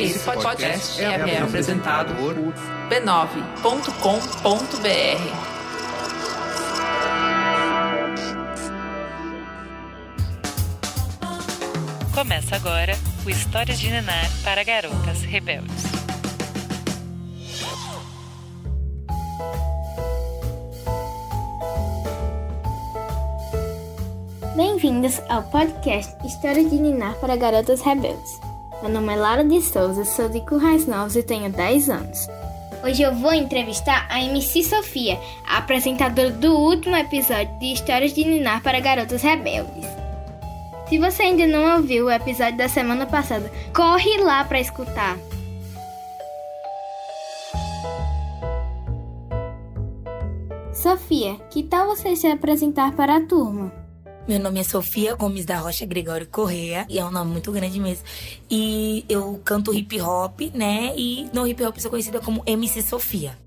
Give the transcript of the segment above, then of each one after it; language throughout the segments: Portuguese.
Esse podcast é, é apresentado por b9.com.br. Começa agora o Histórias de Nenar para Garotas Rebeldes. Bem-vindas ao podcast História de Ninar para Garotas Rebeldes. Meu nome é Lara de Souza, sou de Currais Novos e tenho 10 anos. Hoje eu vou entrevistar a MC Sofia, a apresentadora do último episódio de Histórias de Ninar para Garotas Rebeldes. Se você ainda não ouviu o episódio da semana passada, corre lá para escutar. Sofia, que tal você se apresentar para a turma? Meu nome é Sofia Gomes da Rocha Gregório Correa, e é um nome muito grande mesmo. E eu canto hip hop, né? E no hip hop sou conhecida como MC Sofia.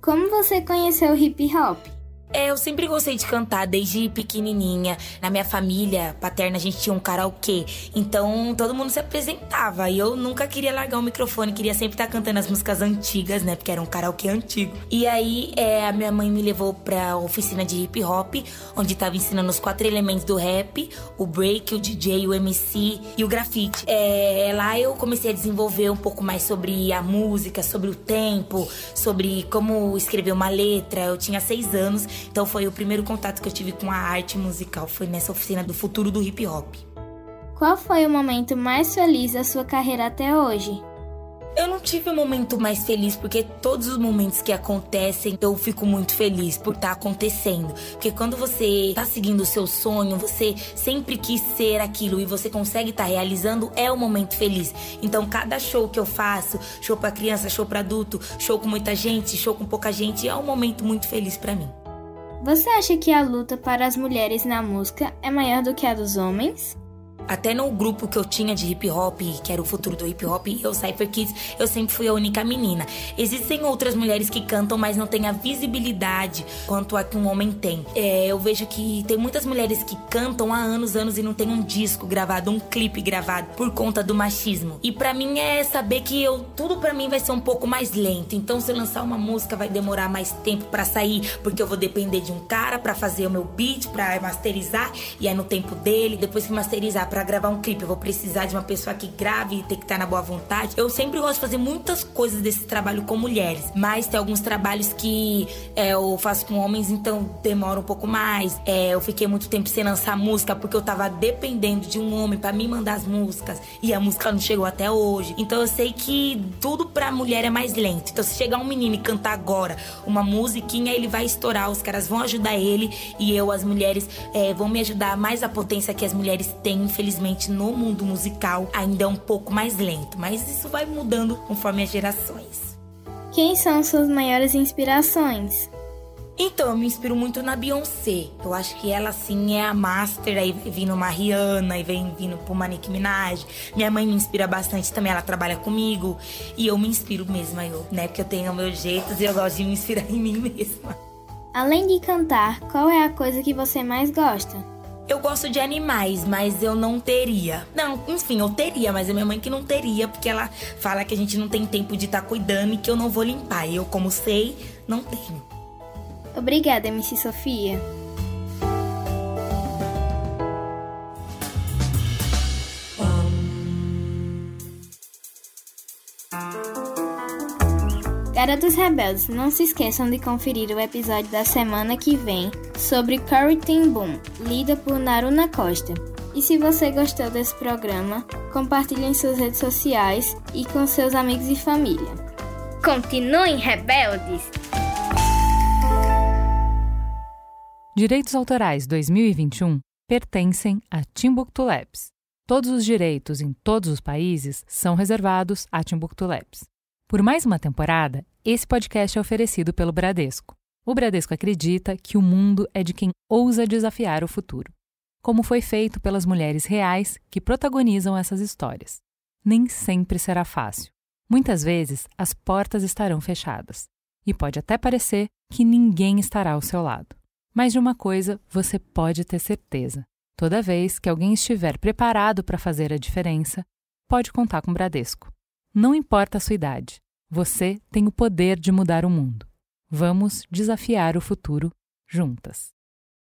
Como você conheceu o hip hop? É, eu sempre gostei de cantar desde pequenininha. Na minha família paterna a gente tinha um karaokê. Então todo mundo se apresentava. E eu nunca queria largar o microfone, queria sempre estar cantando as músicas antigas, né? Porque era um karaokê antigo. E aí é, a minha mãe me levou pra oficina de hip hop, onde tava ensinando os quatro elementos do rap: o break, o DJ, o MC e o grafite. É, lá eu comecei a desenvolver um pouco mais sobre a música, sobre o tempo, sobre como escrever uma letra. Eu tinha seis anos. Então foi o primeiro contato que eu tive com a arte musical, foi nessa oficina do futuro do hip hop. Qual foi o momento mais feliz da sua carreira até hoje? Eu não tive um momento mais feliz, porque todos os momentos que acontecem, eu fico muito feliz por estar tá acontecendo. Porque quando você tá seguindo o seu sonho, você sempre quis ser aquilo e você consegue estar tá realizando, é um momento feliz. Então, cada show que eu faço, show para criança, show para adulto, show com muita gente, show com pouca gente, é um momento muito feliz para mim. Você acha que a luta para as mulheres na música é maior do que a dos homens? Até no grupo que eu tinha de hip hop, que era o futuro do hip hop, eu Cypher Kids, eu sempre fui a única menina. Existem outras mulheres que cantam, mas não têm a visibilidade quanto a que um homem tem. É, eu vejo que tem muitas mulheres que cantam há anos, anos e não tem um disco gravado, um clipe gravado por conta do machismo. E para mim é saber que eu tudo para mim vai ser um pouco mais lento. Então se eu lançar uma música vai demorar mais tempo para sair, porque eu vou depender de um cara para fazer o meu beat, para masterizar e é no tempo dele, depois que masterizar pra para gravar um clipe, eu vou precisar de uma pessoa que grave e ter que estar na boa vontade. Eu sempre gosto de fazer muitas coisas desse trabalho com mulheres, mas tem alguns trabalhos que é, eu faço com homens, então demora um pouco mais. É, eu fiquei muito tempo sem lançar música porque eu tava dependendo de um homem para me mandar as músicas e a música não chegou até hoje. Então eu sei que tudo pra mulher é mais lento. Então se chegar um menino e cantar agora uma musiquinha, ele vai estourar, os caras vão ajudar ele e eu, as mulheres, é, vão me ajudar mais a potência que as mulheres têm, infelizmente infelizmente no mundo musical ainda é um pouco mais lento, mas isso vai mudando conforme as gerações. Quem são suas maiores inspirações? Então, eu me inspiro muito na Beyoncé. Eu acho que ela, assim, é a master. Aí vem vindo uma Rihanna, e vem vindo pro Manique Minaj. Minha mãe me inspira bastante também, ela trabalha comigo. E eu me inspiro mesmo, eu, né? Porque eu tenho meus jeitos e eu gosto de me inspirar em mim mesma. Além de cantar, qual é a coisa que você mais gosta? Eu gosto de animais, mas eu não teria. Não, enfim, eu teria, mas é minha mãe que não teria, porque ela fala que a gente não tem tempo de estar tá cuidando e que eu não vou limpar. E eu, como sei, não tenho. Obrigada, MC Sofia. Garotos Rebeldes, não se esqueçam de conferir o episódio da semana que vem sobre Curry Team Boom, lida por Naruna Costa. E se você gostou desse programa, compartilhe em suas redes sociais e com seus amigos e família. Continuem rebeldes! Direitos Autorais 2021 pertencem a Timbuktu Labs. Todos os direitos em todos os países são reservados a Timbuktu Labs. Por mais uma temporada, esse podcast é oferecido pelo Bradesco. O Bradesco acredita que o mundo é de quem ousa desafiar o futuro, como foi feito pelas mulheres reais que protagonizam essas histórias. Nem sempre será fácil. Muitas vezes as portas estarão fechadas e pode até parecer que ninguém estará ao seu lado. Mas de uma coisa você pode ter certeza: toda vez que alguém estiver preparado para fazer a diferença, pode contar com o Bradesco. Não importa a sua idade, você tem o poder de mudar o mundo. Vamos desafiar o futuro juntas.